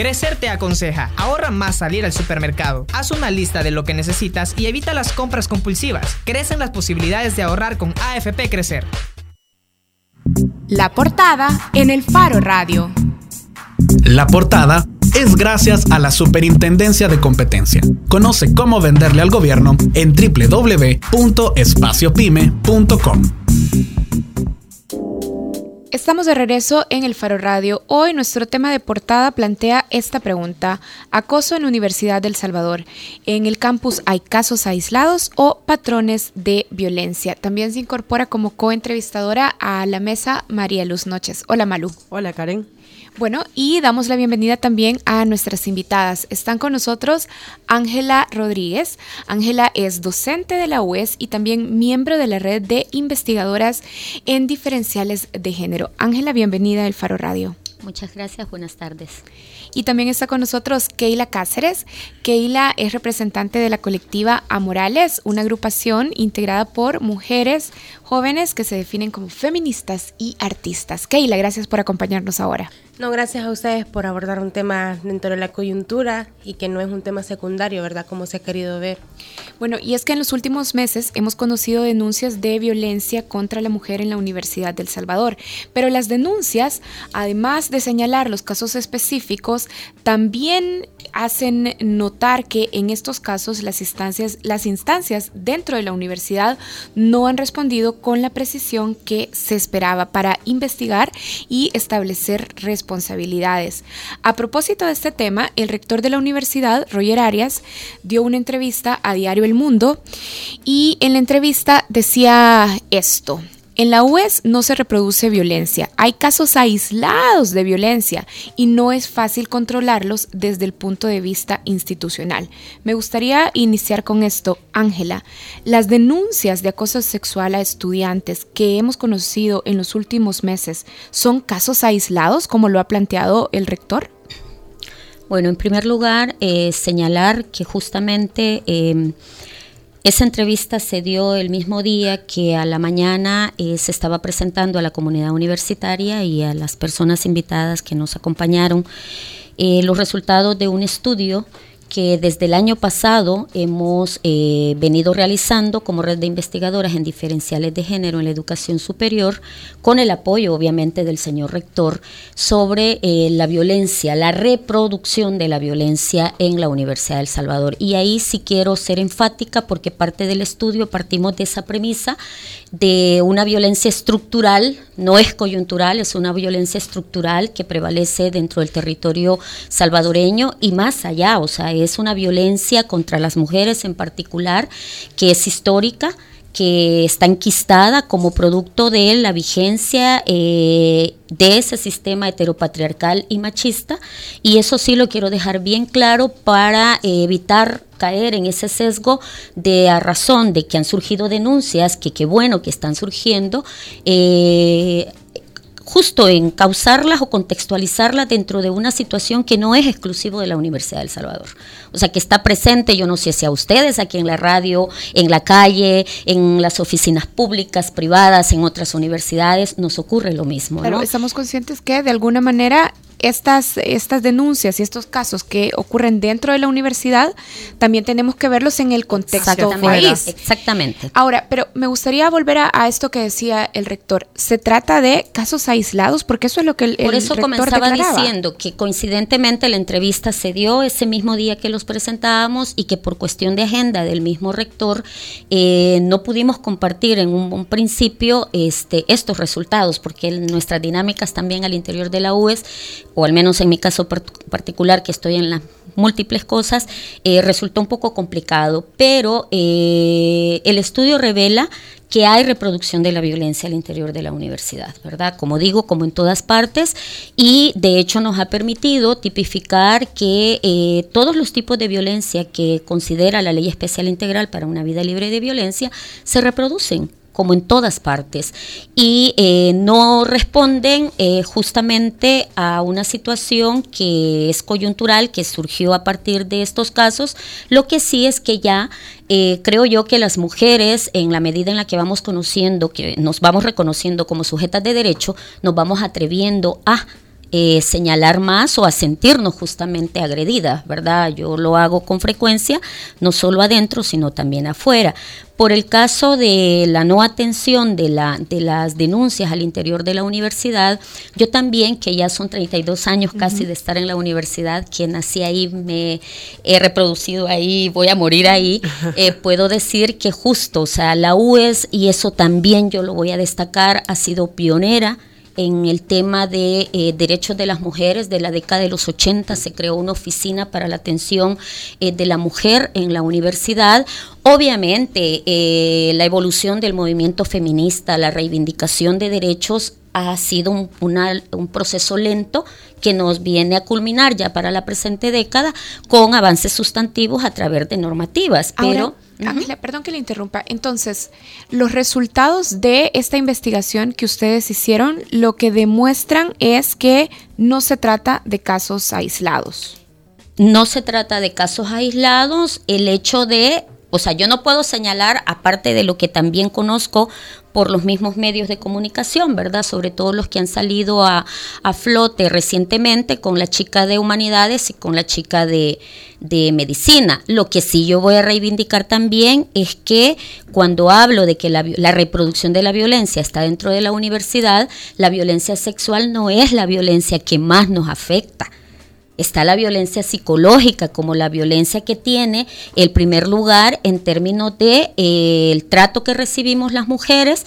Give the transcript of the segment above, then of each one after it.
Crecer te aconseja, ahorra más salir al supermercado. Haz una lista de lo que necesitas y evita las compras compulsivas. Crecen las posibilidades de ahorrar con AFP Crecer. La portada en el Faro Radio. La portada es gracias a la Superintendencia de Competencia. Conoce cómo venderle al gobierno en www.espaciopyme.com. Estamos de regreso en el Faro Radio. Hoy nuestro tema de portada plantea esta pregunta. Acoso en la Universidad del Salvador. ¿En el campus hay casos aislados o patrones de violencia? También se incorpora como coentrevistadora a la mesa María Luz Noches. Hola Malú. Hola Karen. Bueno, y damos la bienvenida también a nuestras invitadas. Están con nosotros Ángela Rodríguez. Ángela es docente de la UES y también miembro de la red de investigadoras en diferenciales de género. Ángela, bienvenida al Faro Radio. Muchas gracias, buenas tardes. Y también está con nosotros Keila Cáceres. Keila es representante de la colectiva Amorales, una agrupación integrada por mujeres jóvenes que se definen como feministas y artistas. Keila, gracias por acompañarnos ahora. No, gracias a ustedes por abordar un tema dentro de la coyuntura y que no es un tema secundario, ¿verdad? Como se ha querido ver. Bueno, y es que en los últimos meses hemos conocido denuncias de violencia contra la mujer en la Universidad del Salvador, pero las denuncias, además de señalar los casos específicos, también hacen notar que en estos casos las instancias, las instancias dentro de la universidad no han respondido con la precisión que se esperaba para investigar y establecer responsabilidades. A propósito de este tema, el rector de la universidad, Roger Arias, dio una entrevista a Diario El Mundo y en la entrevista decía esto. En la UES no se reproduce violencia, hay casos aislados de violencia y no es fácil controlarlos desde el punto de vista institucional. Me gustaría iniciar con esto, Ángela. Las denuncias de acoso sexual a estudiantes que hemos conocido en los últimos meses, ¿son casos aislados como lo ha planteado el rector? Bueno, en primer lugar, eh, señalar que justamente... Eh, esa entrevista se dio el mismo día que a la mañana eh, se estaba presentando a la comunidad universitaria y a las personas invitadas que nos acompañaron. Eh, los resultados de un estudio que desde el año pasado hemos eh, venido realizando como red de investigadoras en diferenciales de género en la educación superior, con el apoyo obviamente del señor rector, sobre eh, la violencia, la reproducción de la violencia en la Universidad del Salvador. Y ahí sí quiero ser enfática porque parte del estudio partimos de esa premisa de una violencia estructural, no es coyuntural, es una violencia estructural que prevalece dentro del territorio salvadoreño y más allá, o sea, es una violencia contra las mujeres en particular que es histórica, que está enquistada como producto de la vigencia eh, de ese sistema heteropatriarcal y machista. Y eso sí lo quiero dejar bien claro para evitar caer en ese sesgo de a razón de que han surgido denuncias, que qué bueno que están surgiendo, eh, justo en causarlas o contextualizarlas dentro de una situación que no es exclusivo de la Universidad del Salvador. O sea, que está presente, yo no sé si a ustedes aquí en la radio, en la calle, en las oficinas públicas, privadas, en otras universidades, nos ocurre lo mismo. Pero estamos conscientes que de alguna manera estas, estas denuncias y estos casos que ocurren dentro de la universidad, también tenemos que verlos en el contexto país. Exactamente. Ahora, pero me gustaría volver a, esto que decía el rector. Se trata de casos aislados, porque eso es lo que el, Por eso comenzaba diciendo que coincidentemente la entrevista se dio ese mismo día que los presentábamos y que por cuestión de agenda del mismo rector eh, no pudimos compartir en un, principio este, estos resultados, porque nuestras dinámicas también al interior de la UES o al menos en mi caso particular, que estoy en las múltiples cosas, eh, resultó un poco complicado, pero eh, el estudio revela que hay reproducción de la violencia al interior de la universidad, ¿verdad? Como digo, como en todas partes, y de hecho nos ha permitido tipificar que eh, todos los tipos de violencia que considera la Ley Especial Integral para una vida libre de violencia se reproducen como en todas partes, y eh, no responden eh, justamente a una situación que es coyuntural, que surgió a partir de estos casos. Lo que sí es que ya eh, creo yo que las mujeres, en la medida en la que vamos conociendo, que nos vamos reconociendo como sujetas de derecho, nos vamos atreviendo a eh, señalar más o a sentirnos justamente agredidas, ¿verdad? Yo lo hago con frecuencia, no solo adentro, sino también afuera. Por el caso de la no atención de, la, de las denuncias al interior de la universidad, yo también, que ya son 32 años casi de estar en la universidad, que nací ahí, me he reproducido ahí, voy a morir ahí, eh, puedo decir que justo, o sea, la UES, y eso también yo lo voy a destacar, ha sido pionera en el tema de eh, derechos de las mujeres. De la década de los 80 se creó una oficina para la atención eh, de la mujer en la universidad. Obviamente, eh, la evolución del movimiento feminista, la reivindicación de derechos ha sido un, un, proceso lento que nos viene a culminar ya para la presente década con avances sustantivos a través de normativas. pero perdón que le interrumpa. Entonces, los resultados de esta investigación que ustedes hicieron lo que demuestran es que no se trata de casos aislados. No se trata de casos aislados. El hecho de o sea, yo no puedo señalar, aparte de lo que también conozco por los mismos medios de comunicación, ¿verdad? Sobre todo los que han salido a, flote recientemente con la chica de humanidades y con la chica de, medicina. Lo que sí yo voy a reivindicar también es que cuando hablo de que la, la reproducción de la violencia está dentro de la universidad, la violencia sexual no es la violencia que más nos afecta Está la violencia psicológica como la violencia que tiene el primer lugar en términos de eh, el trato que recibimos las mujeres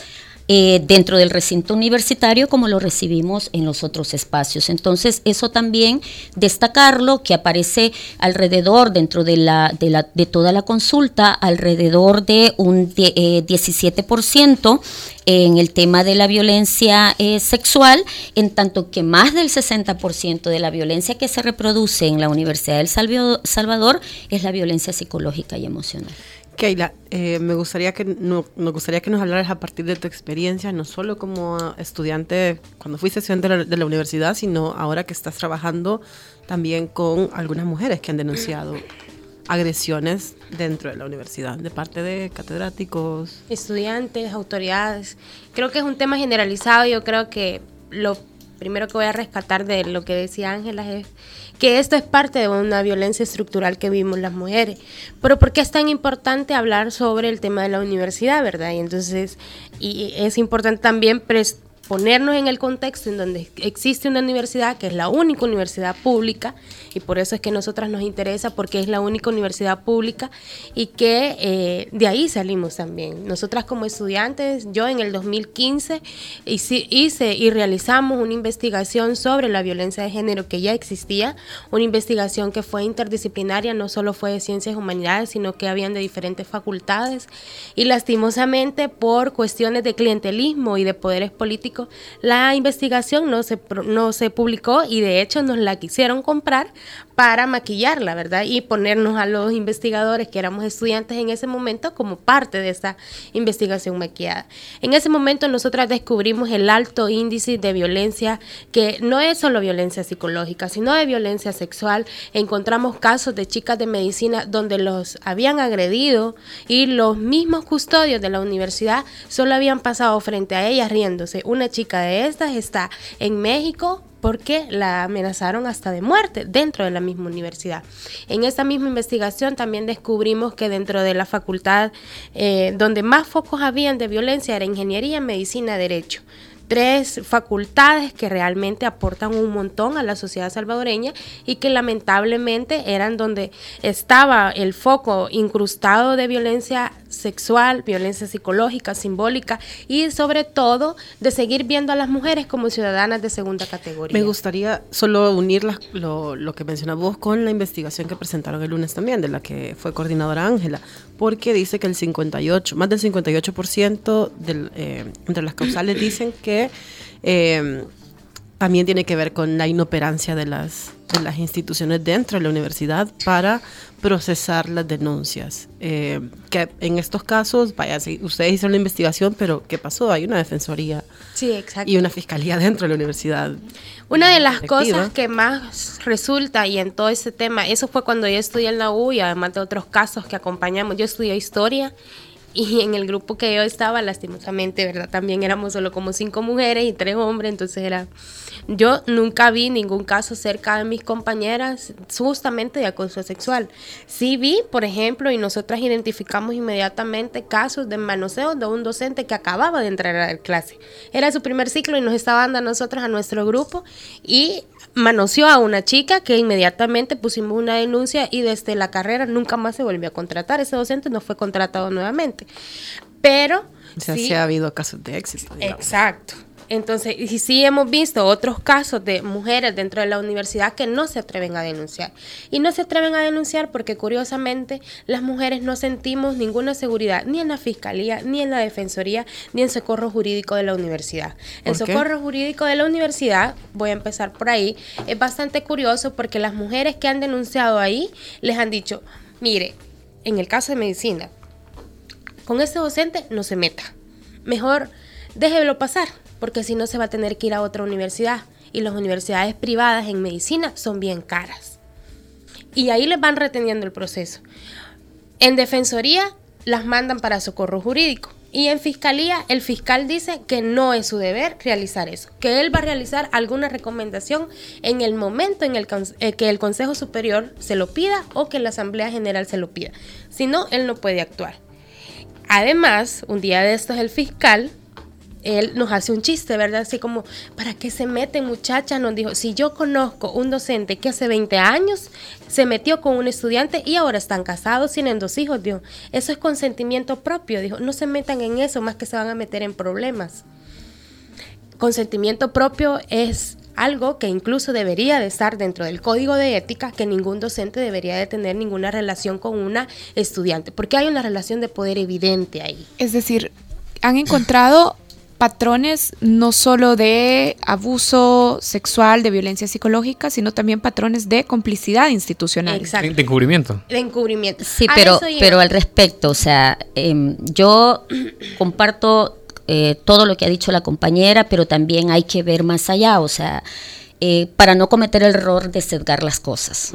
eh, dentro del recinto universitario como lo recibimos en los otros espacios. Entonces, eso también destacarlo, que aparece alrededor, dentro de, la, de, la, de toda la consulta, alrededor de un 17% eh, en el tema de la violencia eh, sexual, en tanto que más del 60% de la violencia que se reproduce en la Universidad del Salvador es la violencia psicológica y emocional. Keila, eh, me gustaría que nos gustaría que nos hablaras a partir de tu experiencia, no solo como estudiante cuando fuiste estudiante de la, universidad, sino ahora que estás trabajando también con algunas mujeres que han denunciado agresiones dentro de la universidad, de parte de catedráticos, estudiantes, autoridades. Creo que es un tema generalizado. Yo creo que lo primero que voy a rescatar de lo que decía Ángela es que esto es parte de una violencia estructural que vimos las mujeres. Pero ¿por qué es tan importante hablar sobre el tema de la universidad, verdad? Y entonces, y es importante también ponernos en el contexto en donde existe una universidad que es la única universidad pública y por eso es que a nosotras nos interesa porque es la única universidad pública y que eh, de ahí salimos también. Nosotras como estudiantes, yo en el 2015 hice, hice y realizamos una investigación sobre la violencia de género que ya existía, una investigación que fue interdisciplinaria, no solo fue de ciencias humanidades, sino que habían de diferentes facultades y lastimosamente por cuestiones de clientelismo y de poderes políticos, la investigación no se, no se publicó y de hecho nos la quisieron comprar para maquillarla, ¿verdad? Y ponernos a los investigadores que éramos estudiantes en ese momento como parte de esa investigación maquillada. En ese momento nosotras descubrimos el alto índice de violencia, que no es solo violencia psicológica, sino de violencia sexual. Encontramos casos de chicas de medicina donde los habían agredido y los mismos custodios de la universidad solo habían pasado frente a ellas riéndose. Una chica de estas está en México porque la amenazaron hasta de muerte dentro de la misma universidad. En esta misma investigación también descubrimos que dentro de la facultad eh, donde más focos habían de violencia era ingeniería, medicina, derecho tres facultades que realmente aportan un montón a la sociedad salvadoreña y que lamentablemente eran donde estaba el foco incrustado de violencia sexual, violencia psicológica, simbólica y sobre todo de seguir viendo a las mujeres como ciudadanas de segunda categoría. Me gustaría solo unir lo, lo que mencionas vos con la investigación que presentaron el lunes también, de la que fue coordinadora Ángela, porque dice que el 58, más del 58% del, eh, entre las causales dicen que eh, también tiene que ver con la inoperancia de las, de las instituciones dentro de la universidad para procesar las denuncias. Eh, que en estos casos, vaya, si ustedes hicieron la investigación, pero ¿qué pasó? Hay una defensoría y una fiscalía dentro de la universidad. Una de las cosas que más resulta y en todo ese tema, eso fue cuando yo estudié en la U y además de otros casos que acompañamos, yo estudié historia y en el grupo que yo estaba, lastimosamente, ¿verdad? También éramos solo como cinco mujeres y tres hombres, entonces era... Yo nunca vi ningún caso cerca de mis compañeras justamente de acoso sexual. Sí vi, por ejemplo, y nosotras identificamos inmediatamente casos de manoseo de un docente que acababa de entrar a la clase. Era su primer ciclo y nos estaba dando a nosotros, a nuestro grupo, y manoseó a una chica que inmediatamente pusimos una denuncia y desde la carrera nunca más se volvió a contratar. Ese docente no fue contratado nuevamente. Pero... O sea, sí, ha habido casos de éxito. Exacto. Entonces, y sí hemos visto otros casos de mujeres dentro de la universidad que no se atreven a denunciar. Y no se atreven a denunciar porque curiosamente las mujeres no sentimos ninguna seguridad ni en la fiscalía, ni en la defensoría, ni en socorro jurídico de la universidad. El socorro jurídico de la universidad, voy a empezar por ahí, es bastante curioso porque las mujeres que han denunciado ahí les han dicho, mire, en el caso de medicina, con ese docente no se meta. Mejor déjelo pasar porque si no se va a tener que ir a otra universidad. Y las universidades privadas en medicina son bien caras. Y ahí les van reteniendo el proceso. En defensoría las mandan para socorro jurídico. Y en fiscalía el fiscal dice que no es su deber realizar eso, que él va a realizar alguna recomendación en el momento en el eh, que el Consejo Superior se lo pida o que la Asamblea General se lo pida. Si no, él no puede actuar. Además, un día de estos el fiscal él nos hace un chiste, ¿verdad? Así como, ¿para qué se mete muchacha? Nos dijo, si yo conozco un docente que hace 20 años se metió con un estudiante y ahora están casados, tienen dos hijos, dijo, eso es consentimiento propio, dijo, no se metan en eso, más que se van a meter en problemas. Consentimiento propio es algo que incluso debería de estar dentro del código de ética, que ningún docente debería de tener ninguna relación con una estudiante, porque hay una relación de poder evidente ahí. Es decir, han encontrado patrones no solo de abuso sexual, de violencia psicológica, sino también patrones de complicidad institucional. Exacto. De encubrimiento. De encubrimiento. Sí, pero, pero al respecto, o sea, em, yo comparto eh, todo lo que ha dicho la compañera, pero también hay que ver más allá, o sea, eh, para no cometer el error de sesgar las cosas.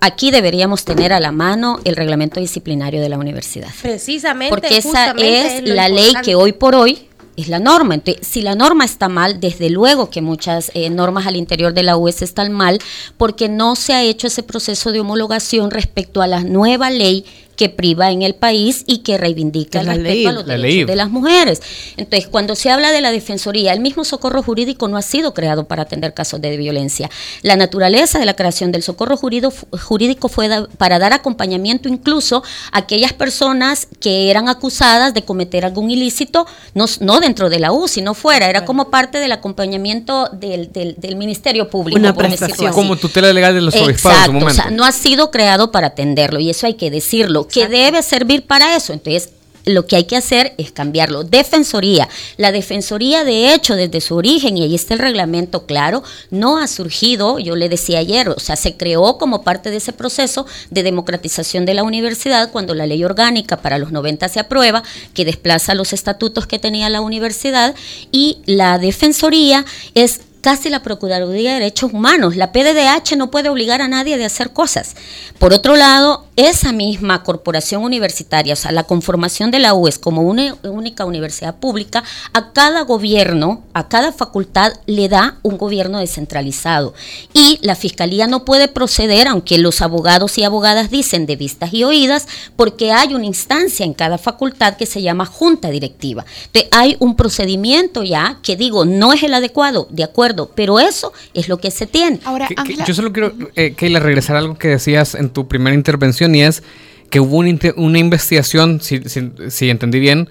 aquí deberíamos tener a la mano el reglamento disciplinario de la universidad. Precisamente. Porque esa es la ley que hoy por hoy es la norma. Entonces, si la norma está mal, desde luego que muchas eh, normas al interior de la US están mal, porque no se ha hecho ese proceso de homologación respecto a la nueva ley que priva en el país y que reivindica el respeto a los derechos de las mujeres. Entonces, cuando se habla de la defensoría, el mismo socorro jurídico no ha sido creado para atender casos de violencia. La naturaleza de la creación del socorro jurídico, fue para dar acompañamiento incluso a aquellas personas que eran acusadas de cometer algún ilícito, no, no dentro de la U, sino fuera, era como parte del acompañamiento del, del, Ministerio Público. Una prestación. Como tutela legal de los obispados. Exacto, o sea, no ha sido creado para atenderlo y eso hay que decirlo que debe servir para eso. Entonces, lo que hay que hacer es cambiarlo. Defensoría. La defensoría, de hecho, desde su origen, y ahí está el reglamento claro, no ha surgido, yo le decía ayer, o sea, se creó como parte de ese proceso de democratización de la universidad cuando la ley orgánica para los 90 se aprueba, que desplaza los estatutos que tenía la universidad, y la defensoría es casi la Procuraduría de Derechos Humanos. La PDDH no puede obligar a nadie de hacer cosas. Por otro lado, esa misma corporación universitaria, o sea, la conformación de la UES como una única universidad pública, a cada gobierno, a cada facultad le da un gobierno descentralizado. Y la Fiscalía no puede proceder, aunque los abogados y abogadas dicen de vistas y oídas, porque hay una instancia en cada facultad que se llama junta directiva. Entonces, hay un procedimiento ya que digo, no es el adecuado, de acuerdo pero eso es lo que se tiene. Ahora, yo solo quiero, eh, le regresar a algo que decías en tu primera intervención y es que hubo una, investigación, si, si entendí bien,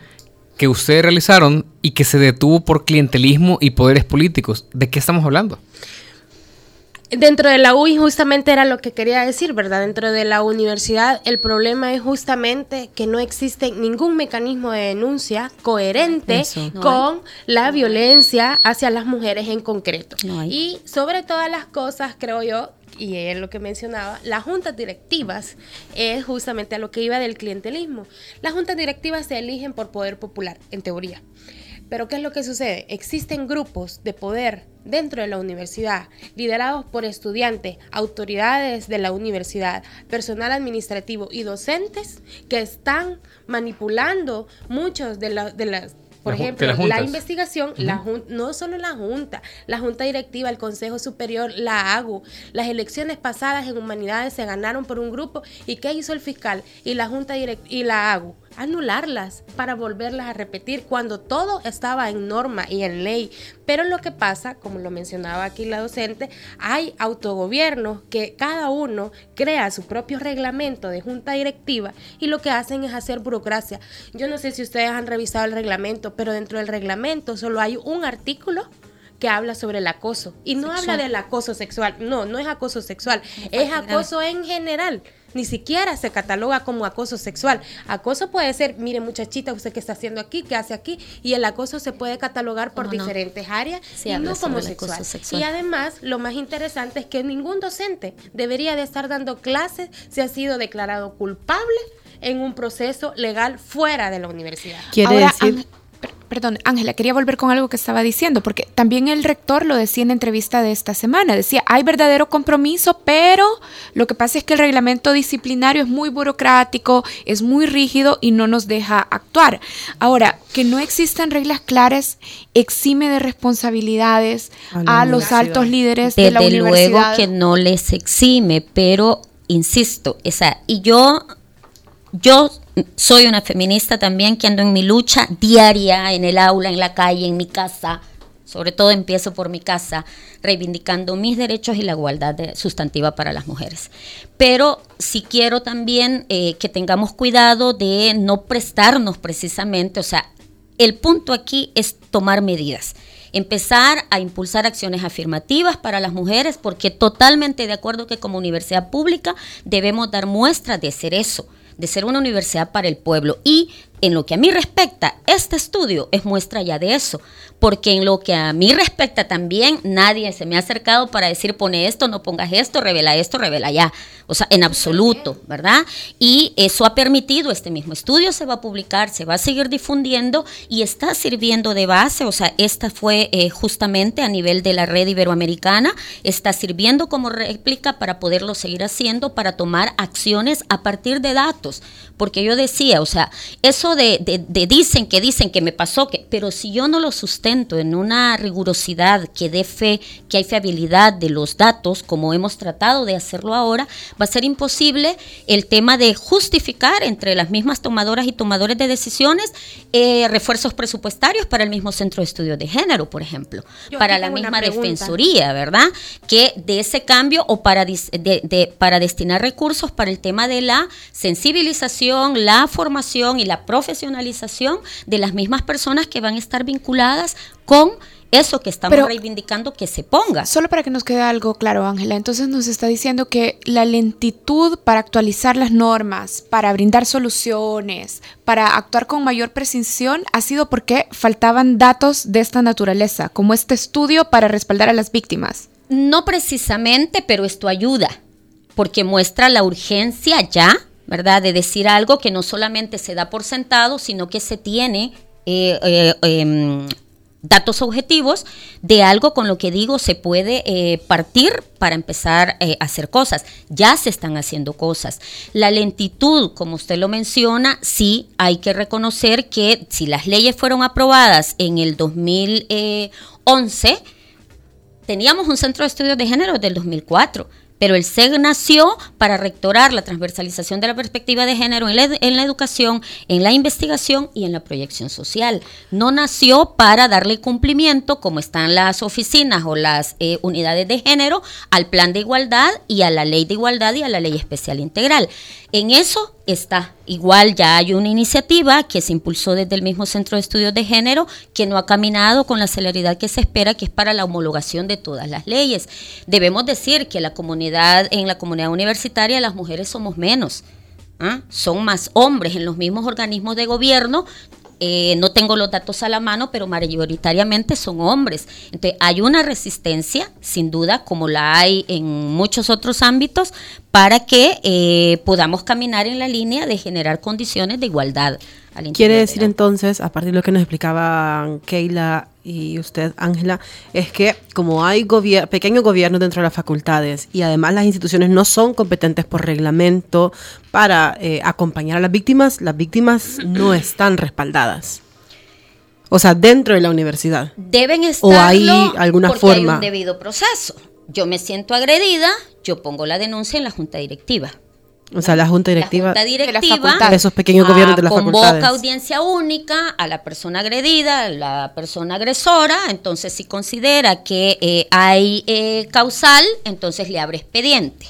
que ustedes realizaron y que se detuvo por clientelismo y poderes políticos. ¿De qué estamos hablando? Dentro de la UI justamente era lo que quería decir, ¿verdad? Dentro de la universidad el problema es justamente que no existe ningún mecanismo de denuncia coherente con la violencia hacia las mujeres en concreto. y sobre todas las cosas, creo yo, y es lo que mencionaba, las juntas directivas es justamente a lo que iba del clientelismo. Las juntas directivas se eligen por poder popular, en teoría Pero ¿qué es lo que sucede? Existen grupos de poder dentro de la universidad, liderados por estudiantes, autoridades de la universidad, personal administrativo y docentes que están manipulando muchos de, la, de las por ejemplo, la investigación, la no solo la Junta, la Junta Directiva, el Consejo Superior, la AGU, las elecciones pasadas en Humanidades se ganaron por un grupo. ¿Y qué hizo el fiscal y la Junta Directiva y la AGU? Anularlas para volverlas a repetir cuando todo estaba en norma y en ley. Pero lo que pasa, como lo mencionaba aquí la docente, hay autogobiernos que cada uno crea su propio reglamento de junta directiva y lo que hacen es hacer burocracia. Yo no sé si ustedes han revisado el reglamento, pero dentro del reglamento solo hay un artículo que habla sobre el acoso. Y no habla del acoso sexual, no, no es acoso sexual, es acoso en general ni siquiera se cataloga como acoso sexual. Acoso puede ser, mire muchachita, usted qué está haciendo aquí, qué hace aquí, y el acoso se puede catalogar por diferentes áreas y no como sexual. sexual. Y además, lo más interesante es que ningún docente debería de estar dando clases si ha sido declarado culpable en un proceso legal fuera de la universidad. Quiere decir perdón, Ángela, quería volver con algo que estaba diciendo, porque también el rector lo decía en la entrevista de esta semana, decía, hay verdadero compromiso, pero lo que pasa es que el reglamento disciplinario es muy burocrático, es muy rígido y no nos deja actuar. Ahora, que no existan reglas claras exime de responsabilidades a, los altos líderes de la universidad. Desde luego que no les exime, pero insisto, esa, y yo yo soy una feminista también que ando en mi lucha diaria, en el aula, en la calle, en mi casa. Sobre todo empiezo por mi casa, reivindicando mis derechos y la igualdad sustantiva para las mujeres. Pero sí quiero también eh, que tengamos cuidado de no prestarnos precisamente, o sea, el punto aquí es tomar medidas empezar a impulsar acciones afirmativas para las mujeres, porque totalmente de acuerdo que como universidad pública debemos dar muestras de ser eso de ser una universidad para el pueblo. Y en lo que a mí respecta, este estudio es muestra ya de eso, porque en lo que a mí respecta también, nadie se me ha acercado para decir pone esto, no pongas esto, revela esto, revela ya, o sea, en absoluto, ¿verdad? Y eso ha permitido, este mismo estudio se va a publicar, se va a seguir difundiendo y está sirviendo de base, o sea, esta fue eh, justamente a nivel de la red iberoamericana, está sirviendo como réplica para poderlo seguir haciendo, para tomar acciones a partir de datos, porque yo decía, o sea, eso de, dicen que dicen que me pasó, que, pero si yo no lo sustento en una rigurosidad que dé fe, que hay fiabilidad de los datos, como hemos tratado de hacerlo ahora, va a ser imposible el tema de justificar entre las mismas tomadoras y tomadores de decisiones eh, refuerzos presupuestarios para el mismo centro de estudios de género, por ejemplo, para la misma defensoría, ¿verdad? Que de ese cambio o para, para destinar recursos para el tema de la sensibilización la formación y la profesionalización de las mismas personas que van a estar vinculadas con eso que estamos reivindicando que se ponga. Solo para que nos quede algo claro, Ángela, entonces nos está diciendo que la lentitud para actualizar las normas, para brindar soluciones, para actuar con mayor precisión, ha sido porque faltaban datos de esta naturaleza, como este estudio para respaldar a las víctimas. No precisamente, pero esto ayuda, porque muestra la urgencia ya ¿verdad? De decir algo que no solamente se da por sentado, sino que se tiene eh, eh, em, datos objetivos de algo con lo que digo se puede eh, partir para empezar a hacer cosas. Ya se están haciendo cosas. La lentitud, como usted lo menciona, sí hay que reconocer que si las leyes fueron aprobadas en el 2011, teníamos un centro de estudios de género desde el 2004 pero el SEG nació para rectorar la transversalización de la perspectiva de género en la, educación, en la investigación y en la proyección social. No nació para darle cumplimiento, como están las oficinas o las eh, unidades de género, al plan de igualdad y a la ley de igualdad y a la ley especial integral. En eso está. Igual ya hay una iniciativa que se impulsó desde el mismo Centro de Estudios de Género que no ha caminado con la celeridad que se espera, que es para la homologación de todas las leyes. Debemos decir que la comunidad, en la comunidad universitaria las mujeres somos menos. ¿ah? Son más hombres en los mismos organismos de gobierno eh, no tengo los datos a la mano, pero mayoritariamente son hombres. Entonces, hay una resistencia, sin duda, como la hay en muchos otros ámbitos, para que eh, podamos caminar en la línea de generar condiciones de igualdad al Quiere decir entonces, a partir de lo que nos explicaban Keila y usted, Ángela, es que como hay pequeños gobiernos dentro de las facultades y además las instituciones no son competentes por reglamento para eh, acompañar a las víctimas, las víctimas no están respaldadas. O sea, dentro de la universidad. Deben estar. O hay alguna forma. Hay un debido proceso. Yo me siento agredida, yo pongo la denuncia en la junta directiva. O sea, la junta directiva, la directiva de, esos pequeños gobiernos de las facultades. Convoca audiencia única a la persona agredida, a la persona agresora, entonces si considera que eh, hay eh, causal, entonces le abre expediente.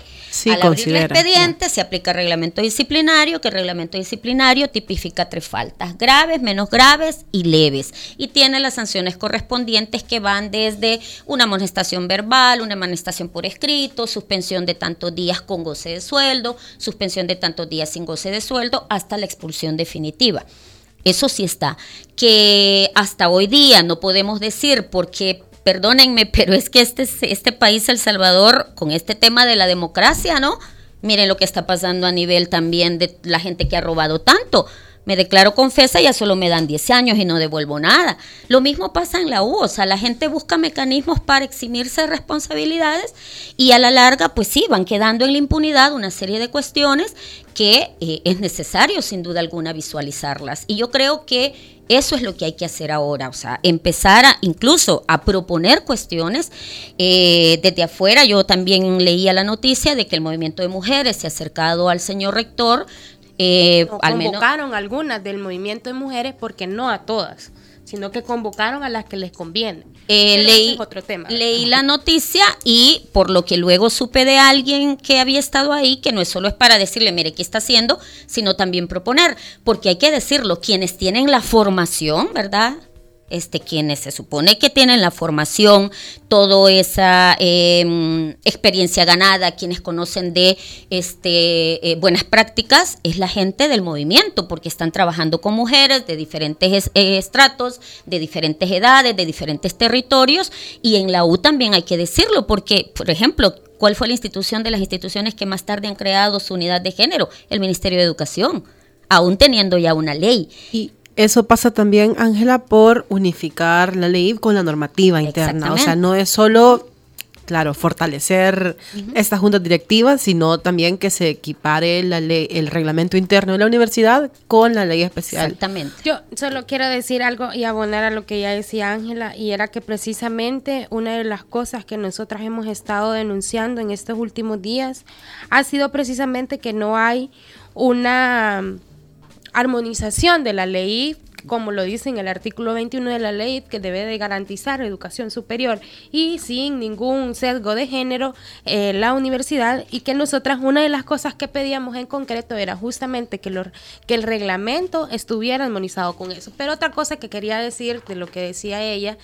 Al abrir el expediente se aplica el reglamento disciplinario, que el reglamento disciplinario tipifica tres faltas, graves, menos graves y leves. Y tiene las sanciones correspondientes que van desde una amonestación verbal, una amonestación por escrito, suspensión de tantos días con goce de sueldo, suspensión de tantos días sin goce de sueldo, hasta la expulsión definitiva. Eso sí está. Que hasta hoy día no podemos decir porque perdónenme, pero es que este, este país, El Salvador, con este tema de la democracia, ¿no? Miren lo que está pasando a nivel también de la gente que ha robado tanto. Me declaro confesa ya solo me dan 10 años y no devuelvo nada. Lo mismo pasa en la U, o sea, la gente busca mecanismos para eximirse de responsabilidades y a la larga, pues sí, van quedando en la impunidad una serie de cuestiones que eh, es necesario sin duda alguna visualizarlas. Y yo creo que eso es lo que hay que hacer ahora, o sea, empezar a, incluso a proponer cuestiones eh, desde afuera. Yo también leía la noticia de que el movimiento de mujeres se ha acercado al señor rector. Eh, al convocaron algunas del movimiento de mujeres porque no a todas sino que convocaron a las que les conviene. Eh, leí, otro tema. leí la noticia y por lo que luego supe de alguien que había estado ahí, que no es solo es para decirle, mire, ¿qué está haciendo? Sino también proponer, porque hay que decirlo, quienes tienen la formación, ¿verdad? Este, quienes se supone que tienen la formación, toda esa em, experiencia ganada, quienes conocen de este, eh, buenas prácticas, es la gente del movimiento, porque están trabajando con mujeres de diferentes eh, estratos, de diferentes edades, de diferentes territorios, y en la U también hay que decirlo, porque, por ejemplo, ¿cuál fue la institución de las instituciones que más tarde han creado su unidad de género? El Ministerio de Educación aún teniendo ya una ley. Eso pasa también, Ángela, por unificar la ley con la normativa interna. O sea, no es solo, claro, fortalecer estas juntas directivas, sino también que se equipare la ley, el reglamento interno de la universidad con la ley especial. Exactamente. Yo solo quiero decir algo y abonar a lo que ya decía Ángela, y era que precisamente una de las cosas que nosotras hemos estado denunciando en estos últimos días ha sido precisamente que no hay una armonización de la ley como lo dice en el artículo 21 de la ley, que debe de garantizar educación superior y sin ningún sesgo de género eh, la universidad y que nosotras una de las cosas que pedíamos en concreto era justamente que, que el reglamento estuviera armonizado con eso. Pero otra cosa que quería decir de lo que decía ella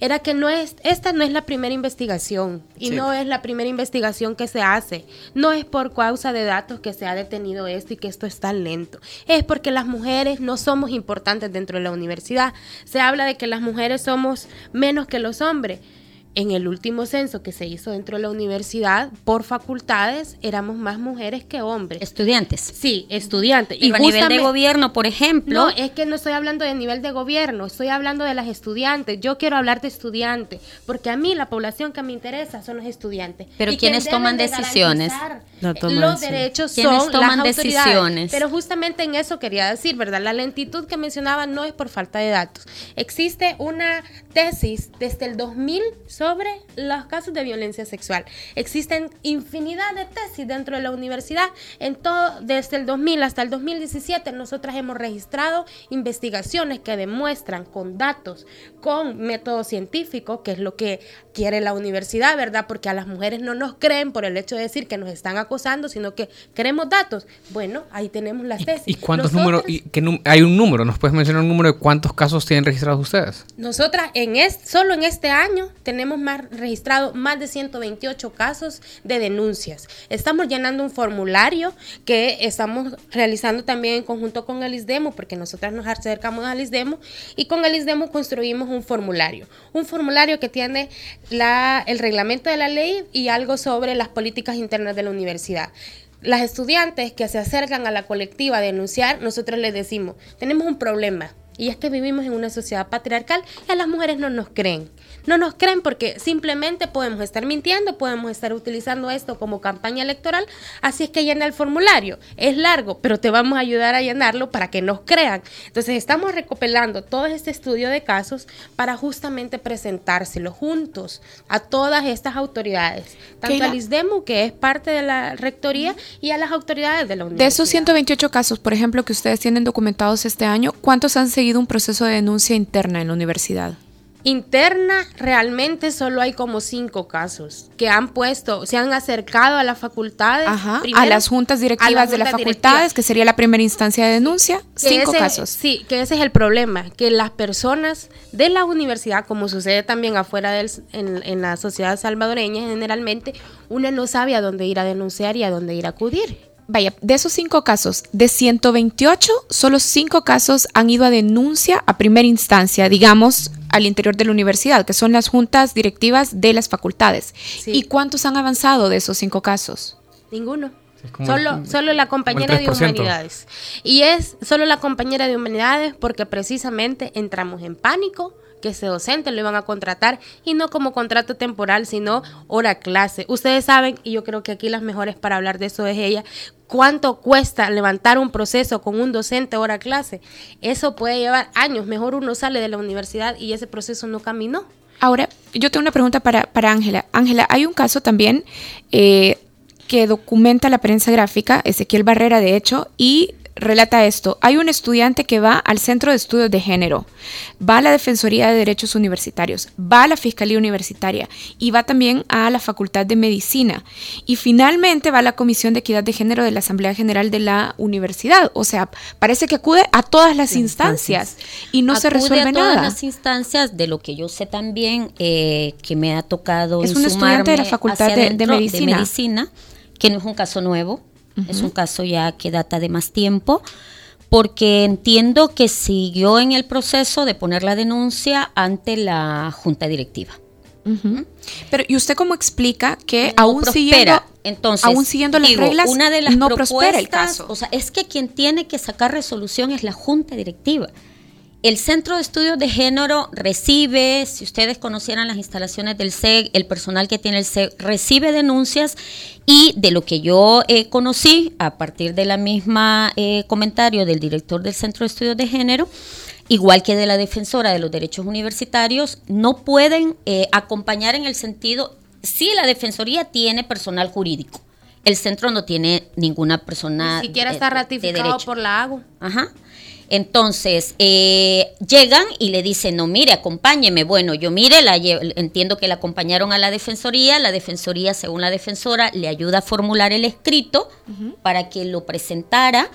era que no es, esta no es la primera investigación y no es la primera investigación que se hace. No es por causa de datos que se ha detenido esto y que esto es tan lento. Es porque las mujeres no somos importantes dentro dentro de la universidad. Se habla de que las mujeres somos menos que los hombres en el último censo que se hizo dentro de la universidad, por facultades, éramos más mujeres que hombres. Estudiantes. Sí, estudiantes. y a nivel de gobierno, por ejemplo. No, es que no estoy hablando de nivel de gobierno, estoy hablando de las estudiantes. Yo quiero hablar de estudiantes, porque a mí la población que me interesa son los estudiantes. Pero quienes toman decisiones. los derechos son toman las decisiones. Pero justamente en eso quería decir, ¿verdad? La lentitud que mencionaba no es por falta de datos. Existe una tesis desde el 2000 sobre los casos de violencia sexual. Existen infinidad de tesis dentro de la universidad. En todo, desde el 2000 hasta el 2017, nosotras hemos registrado investigaciones que demuestran con datos, con método científico, que es lo que quiere la universidad, ¿verdad? Porque a las mujeres no nos creen por el hecho de decir que nos están acosando, sino que queremos datos. Bueno, ahí tenemos las tesis. ¿Y, cuántos números? Y, que hay un número, ¿nos puedes mencionar un número de cuántos casos tienen registrados ustedes? Nosotras, en es, solo en este año, tenemos más registrado más de 128 casos de denuncias. Estamos llenando un formulario que estamos realizando también en conjunto con el ISDEMO, porque nosotras nos acercamos al ISDEMO y con el ISDEMO construimos un formulario. Un formulario que tiene el reglamento de la ley y algo sobre las políticas internas de la universidad las estudiantes que se acercan a la colectiva a denunciar, nosotros les decimos, tenemos un problema. Y es que vivimos en una sociedad patriarcal y a las mujeres no nos creen. No nos creen porque simplemente podemos estar mintiendo, podemos estar utilizando esto como campaña electoral, así es que llena el formulario. Es largo, pero te vamos a ayudar a llenarlo para que nos crean. Entonces estamos recopilando todo este estudio de casos para justamente presentárselo juntos a todas estas autoridades, tanto al ISDEMU, que es parte de la rectoría, y a las autoridades de la universidad. De esos 128 casos, por ejemplo, que ustedes tienen documentados este año, ¿cuántos han seguido un proceso de denuncia interna en la universidad? Interna realmente solo hay como cinco casos que han puesto, se han acercado a las facultades. a las juntas directivas de las facultades, que sería la primera instancia de denuncia. cinco casos. Sí, que ese es el problema, que las personas de la universidad, como sucede también afuera del, en, en la sociedad salvadoreña generalmente, una no sabe a dónde ir a denunciar y a dónde ir a acudir. Vaya, de esos cinco casos, de 128, solo cinco casos han ido a denuncia a primera instancia, digamos, al interior de la universidad, que son las juntas directivas de las facultades. ¿Y cuántos han avanzado de esos cinco casos? Ninguno. Solo, solo la compañera de humanidades. Y es solo la compañera de humanidades porque precisamente entramos en pánico, que ese docente lo iban a contratar y no como contrato temporal, sino hora clase. Ustedes saben, y yo creo que aquí las mejores para hablar de eso es ella, cuánto cuesta levantar un proceso con un docente hora clase. Eso puede llevar años. Mejor uno sale de la universidad y ese proceso no caminó. Ahora, yo tengo una pregunta para Ángela. Ángela, hay un caso también eh, que documenta la prensa gráfica, Ezequiel Barrera, de hecho, y relata esto. Hay un estudiante que va al Centro de Estudios de Género, va a la Defensoría de Derechos Universitarios, va a la Fiscalía Universitaria y va también a la Facultad de Medicina. Y finalmente va a la Comisión de Equidad de Género de la Asamblea General de la Universidad. O sea, parece que acude a todas las instancias y no se resuelve nada. A todas las instancias, de lo que yo sé también, eh, que me ha tocado es un estudiante de la Facultad de Medicina, que no es un caso nuevo es un caso ya que data de más tiempo, porque entiendo que siguió en el proceso de poner la denuncia ante la junta directiva. Pero, ¿y usted cómo explica que aún siguiendo, Entonces, aún siguiendo las reglas una de las no prospera el caso? O sea, es que quien tiene que sacar resolución es la junta directiva. El Centro de Estudios de Género recibe, si ustedes conocieran las instalaciones del SEG, el personal que tiene el SEG recibe denuncias y de lo que yo eh, conocí a partir de la misma eh, comentario del director del Centro de Estudios de Género, igual que de la defensora de los derechos universitarios, no pueden eh, acompañar en el sentido, si la Defensoría tiene personal jurídico. El centro no tiene ninguna persona. Ni siquiera está ratificado por la AGU. Ajá. Entonces, eh, llegan y le dicen, no, mire, acompáñeme. Bueno, yo mire, la, entiendo que la acompañaron a la defensoría. La defensoría, según la defensora, le ayuda a formular el escrito para que lo presentara,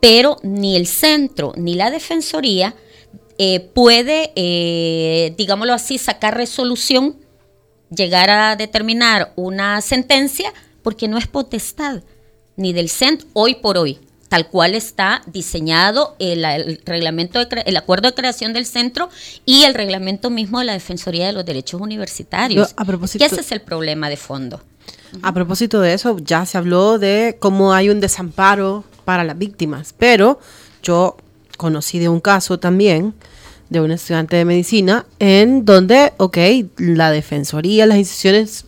pero ni el centro ni la defensoría eh, puede, eh, digámoslo así, sacar resolución, llegar a determinar una sentencia, porque no es potestad ni del centro hoy por hoy tal cual está diseñado el, reglamento, el acuerdo de creación del centro y el reglamento mismo de la Defensoría de los Derechos Universitarios. a propósito, ese es el problema de fondo. A propósito de eso, ya se habló de cómo hay un desamparo para las víctimas, pero yo conocí de un caso también de un estudiante de medicina en donde, ok, la defensoría, las instituciones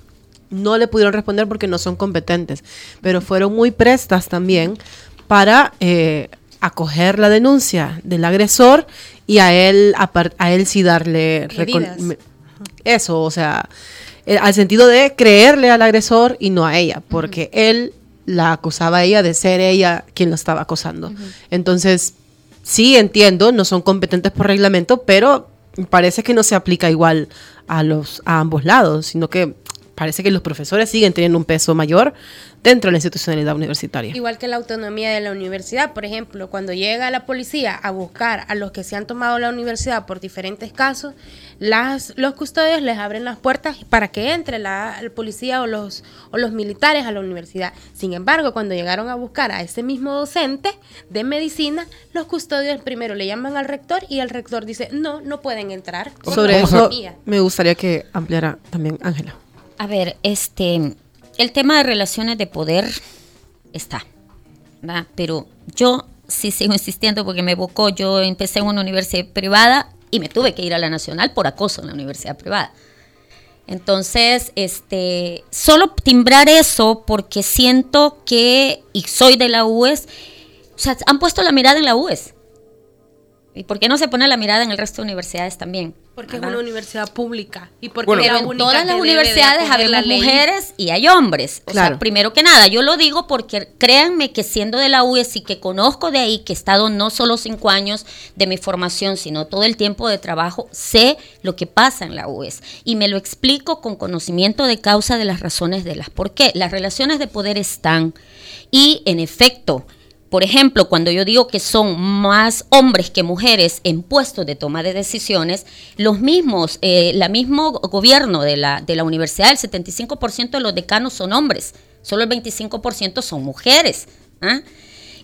no le pudieron responder porque no son competentes, pero fueron muy prestas también para eh, acoger la denuncia del agresor y a él, a, él sí darle eso, o sea, eh, al sentido de creerle al agresor y no a ella, porque él la acusaba a ella de ser ella quien lo estaba acosando. Entonces, sí entiendo, no son competentes por reglamento, pero parece que no se aplica igual a los a ambos lados, sino que parece que los profesores siguen teniendo un peso mayor dentro de la institucionalidad universitaria. Igual que la autonomía de la universidad, por ejemplo, cuando llega la policía a buscar a los que se han tomado la universidad por diferentes casos, las, los custodios les abren las puertas para que entre la, policía o los, o los militares a la universidad. Sin embargo, cuando llegaron a buscar a ese mismo docente de medicina, los custodios primero le llaman al rector y el rector dice, no, no pueden entrar. Sobre eso me gustaría que ampliara también Ángela. A ver, este, el tema de relaciones de poder está. ¿verdad? Pero yo sí sigo insistiendo porque me evocó. Yo empecé en una universidad privada y me tuve que ir a la nacional por acoso en la universidad privada. Entonces, este, solo timbrar eso porque siento que, y soy de la UES, o sea, han puesto la mirada en la UES. ¿Y por qué no se pone la mirada en el resto de universidades también? Porque es una universidad pública. Y porque Bueno, Pero en todas las universidades la mujeres y hay hombres. O Claro. sea, primero que nada, yo lo digo porque créanme que siendo de la UES y que conozco de ahí, que he estado no solo cinco años de mi formación, sino todo el tiempo de trabajo, sé lo que pasa en la UES. Y me lo explico con conocimiento de causa de las razones de las por qué. Las relaciones de poder están. Y en efecto, por ejemplo, cuando yo digo que son más hombres que mujeres en puestos de toma de decisiones, los mismos, eh, la mismo gobierno de la, de la universidad, el 75% de los decanos son hombres, solo el 25% son mujeres. ¿ah?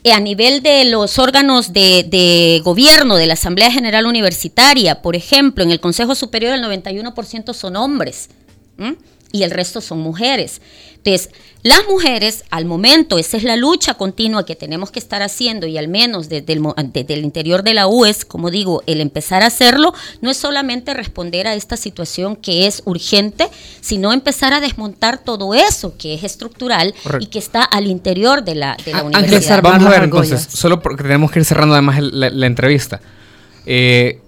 Eh, a nivel de los órganos de, gobierno de la Asamblea General Universitaria, por ejemplo, en el Consejo Superior el 91% son hombres. ¿m? Y el resto son mujeres. Entonces, las mujeres, al momento, esa es la lucha continua que tenemos que estar haciendo y al menos desde el, mo- desde el interior de la UES, como digo, el empezar a hacerlo no es solamente responder a esta situación que es urgente, sino empezar a desmontar todo eso que es estructural Correcto. y que está al interior de la, de la universidad. Vamos a ver entonces, solo porque tenemos que ir cerrando además el- la, la entrevista. Eh,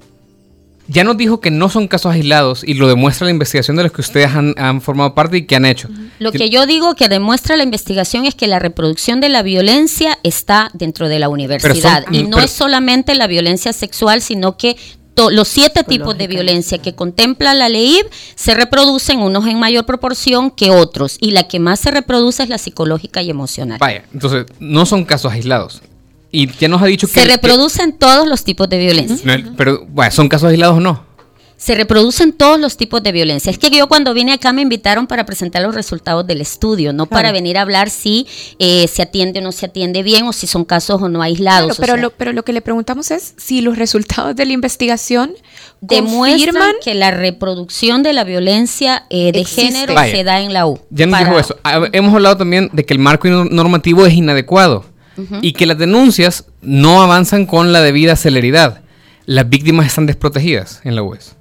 ya nos dijo que no son casos aislados y lo demuestra la investigación de los que ustedes han, han formado parte y que han hecho. Lo que yo digo que demuestra la investigación es que la reproducción de la violencia está dentro de la universidad son- y no pero- es solamente la violencia sexual, sino que to- los siete tipos de violencia que contempla la ley se reproducen unos en mayor proporción que otros y la que más se reproduce es la psicológica y emocional. Vaya, entonces no son casos aislados. Y ya nos ha dicho que... Se que- reproducen todos los tipos de violencia. no, pero, bueno, ¿son casos aislados o no? Se reproducen todos los tipos de violencia. Es que yo cuando vine acá me invitaron para presentar los resultados del estudio, no para venir a hablar si eh, se atiende o no se atiende bien o si son casos o no aislados. Claro, o pero, sea, lo, pero lo que le preguntamos es si los resultados de la investigación demuestran confirman que la reproducción de la violencia eh, de Existe. género Vaya. se da en la U. Ya nos Para- dijo eso. Ah, Hemos hablado también de que el marco nor- normativo es inadecuado y que las denuncias no avanzan con la debida celeridad. Las víctimas están desprotegidas en la UES.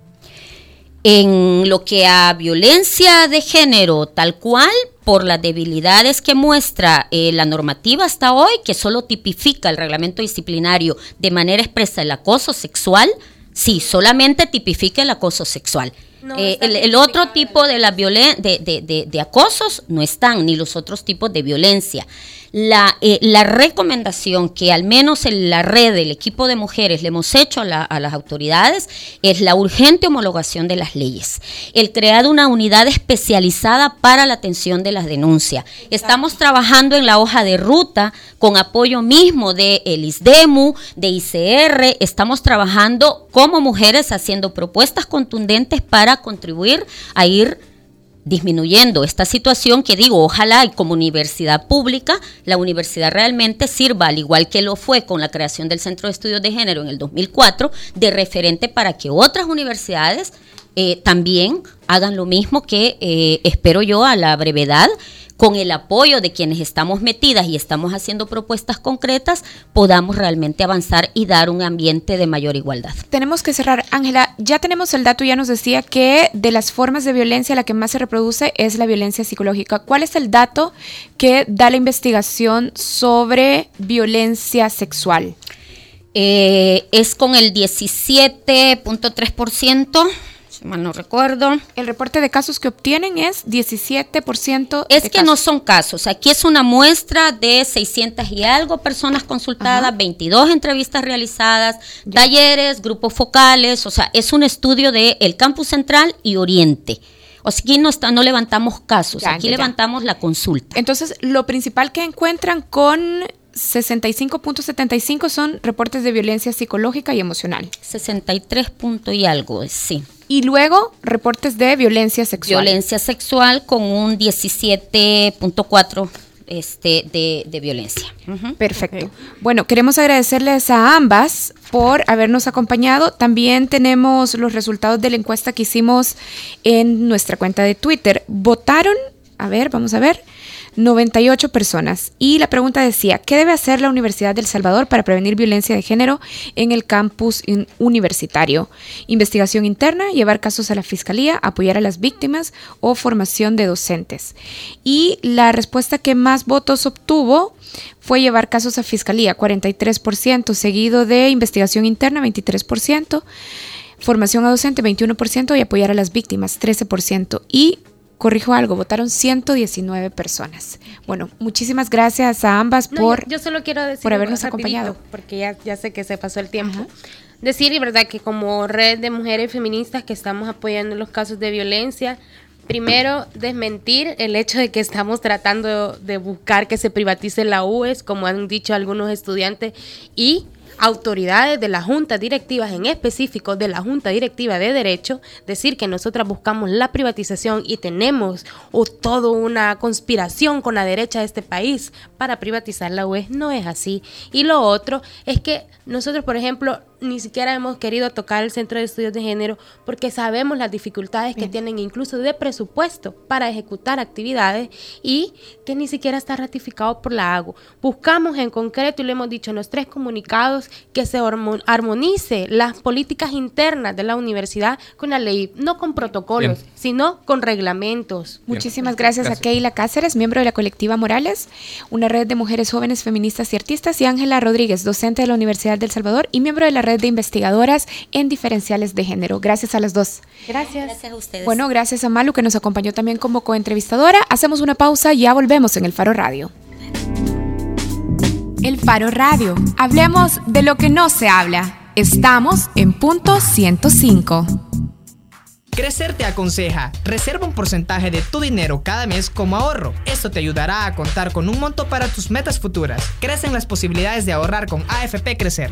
En lo que a violencia de género, tal cual, por las debilidades que muestra eh, la normativa hasta hoy, que solo tipifica el reglamento disciplinario de manera expresa el acoso sexual, sí, solamente tipifica el acoso sexual. No Eh, el, el otro tipo de, la violen- de, de- de- de acosos no están, ni los otros tipos de violencia. La, eh, la recomendación que al menos en la red del equipo de mujeres le hemos hecho a, la- a las autoridades es la urgente homologación de las leyes, el crear una unidad especializada para la atención de las denuncias. Estamos trabajando en la hoja de ruta con apoyo mismo de el ISDEMU, de ICR, estamos trabajando como mujeres haciendo propuestas contundentes para contribuir a ir disminuyendo esta situación que digo, ojalá y como universidad pública, la universidad realmente sirva, al igual que lo fue con la creación del Centro de Estudios de Género en el 2004, de referente para que otras universidades eh, también hagan lo mismo que eh, espero yo a la brevedad con el apoyo de quienes estamos metidas y estamos haciendo propuestas concretas, podamos realmente avanzar y dar un ambiente de mayor igualdad. Tenemos que cerrar. Ángela, ya tenemos el dato, ya nos decía que de las formas de violencia la que más se reproduce es la violencia psicológica. ¿Cuál es el dato que da la investigación sobre violencia sexual? Eh, es con el 17.3%, si mal no recuerdo. El reporte de casos que obtienen es 17%. Es que no son casos. Aquí es una muestra de 600 y algo personas consultadas, 22 entrevistas realizadas, talleres, grupos focales. O sea, es un estudio del el campus central y oriente. O sea, aquí no, está, no levantamos casos, Ya, aquí ya. levantamos la consulta. Entonces, lo principal que encuentran con 65.75 son reportes de violencia psicológica y emocional. 63 punto y algo, sí. Y luego, reportes de violencia sexual. Violencia sexual con un 17.4 este, de, de violencia. Perfecto. Bueno, queremos agradecerles a ambas por habernos acompañado. También tenemos los resultados de la encuesta que hicimos en nuestra cuenta de Twitter. Votaron, a ver, vamos a ver, 98 personas. Y la pregunta decía, ¿qué debe hacer la Universidad del Salvador para prevenir violencia de género en el campus universitario? Investigación interna, llevar casos a la fiscalía, apoyar a las víctimas o formación de docentes. Y la respuesta que más votos obtuvo fue llevar casos a fiscalía, 43%, seguido de investigación interna, 23%, formación a docente, 21%, y apoyar a las víctimas, 13%. Y corrijo algo, votaron 119 personas. Bueno, muchísimas gracias a ambas por, yo, solo quiero decir por habernos acompañado. Porque ya, ya sé que se pasó el tiempo. Decir, y verdad, que como red de mujeres feministas que estamos apoyando los casos de violencia, Primero, desmentir el hecho de que estamos tratando de buscar que se privatice la UES, como han dicho algunos estudiantes, y autoridades de la Junta Directiva, en específico de la Junta Directiva de Derecho, decir que nosotras buscamos la privatización y tenemos o toda una conspiración con la derecha de este país para privatizar la UES, no es así. Y lo otro es que nosotros, por ejemplo, ni siquiera hemos querido tocar el Centro de Estudios de Género porque sabemos las dificultades que tienen incluso de presupuesto para ejecutar actividades y que ni siquiera está ratificado por la AGU. Buscamos en concreto, y le hemos dicho en los tres comunicados, que se armonice las políticas internas de la universidad con la ley, no con protocolos, sino con reglamentos. Muchísimas gracias, a Keila Cáceres, miembro de la colectiva Morales, una red de mujeres jóvenes feministas y artistas, y Ángela Rodríguez, docente de la Universidad del Salvador y miembro de la red de investigadoras en diferenciales de género. Gracias a las dos. Gracias. Gracias a ustedes. Bueno, gracias a Malu que nos acompañó también como coentrevistadora. Hacemos una pausa y ya volvemos en el Faro Radio. El Faro Radio. Hablemos de lo que no se habla. Estamos en punto 105. Crecer te aconseja, reserva un porcentaje de tu dinero cada mes como ahorro. Esto te ayudará a contar con un monto para tus metas futuras. Crecen las posibilidades de ahorrar con AFP Crecer.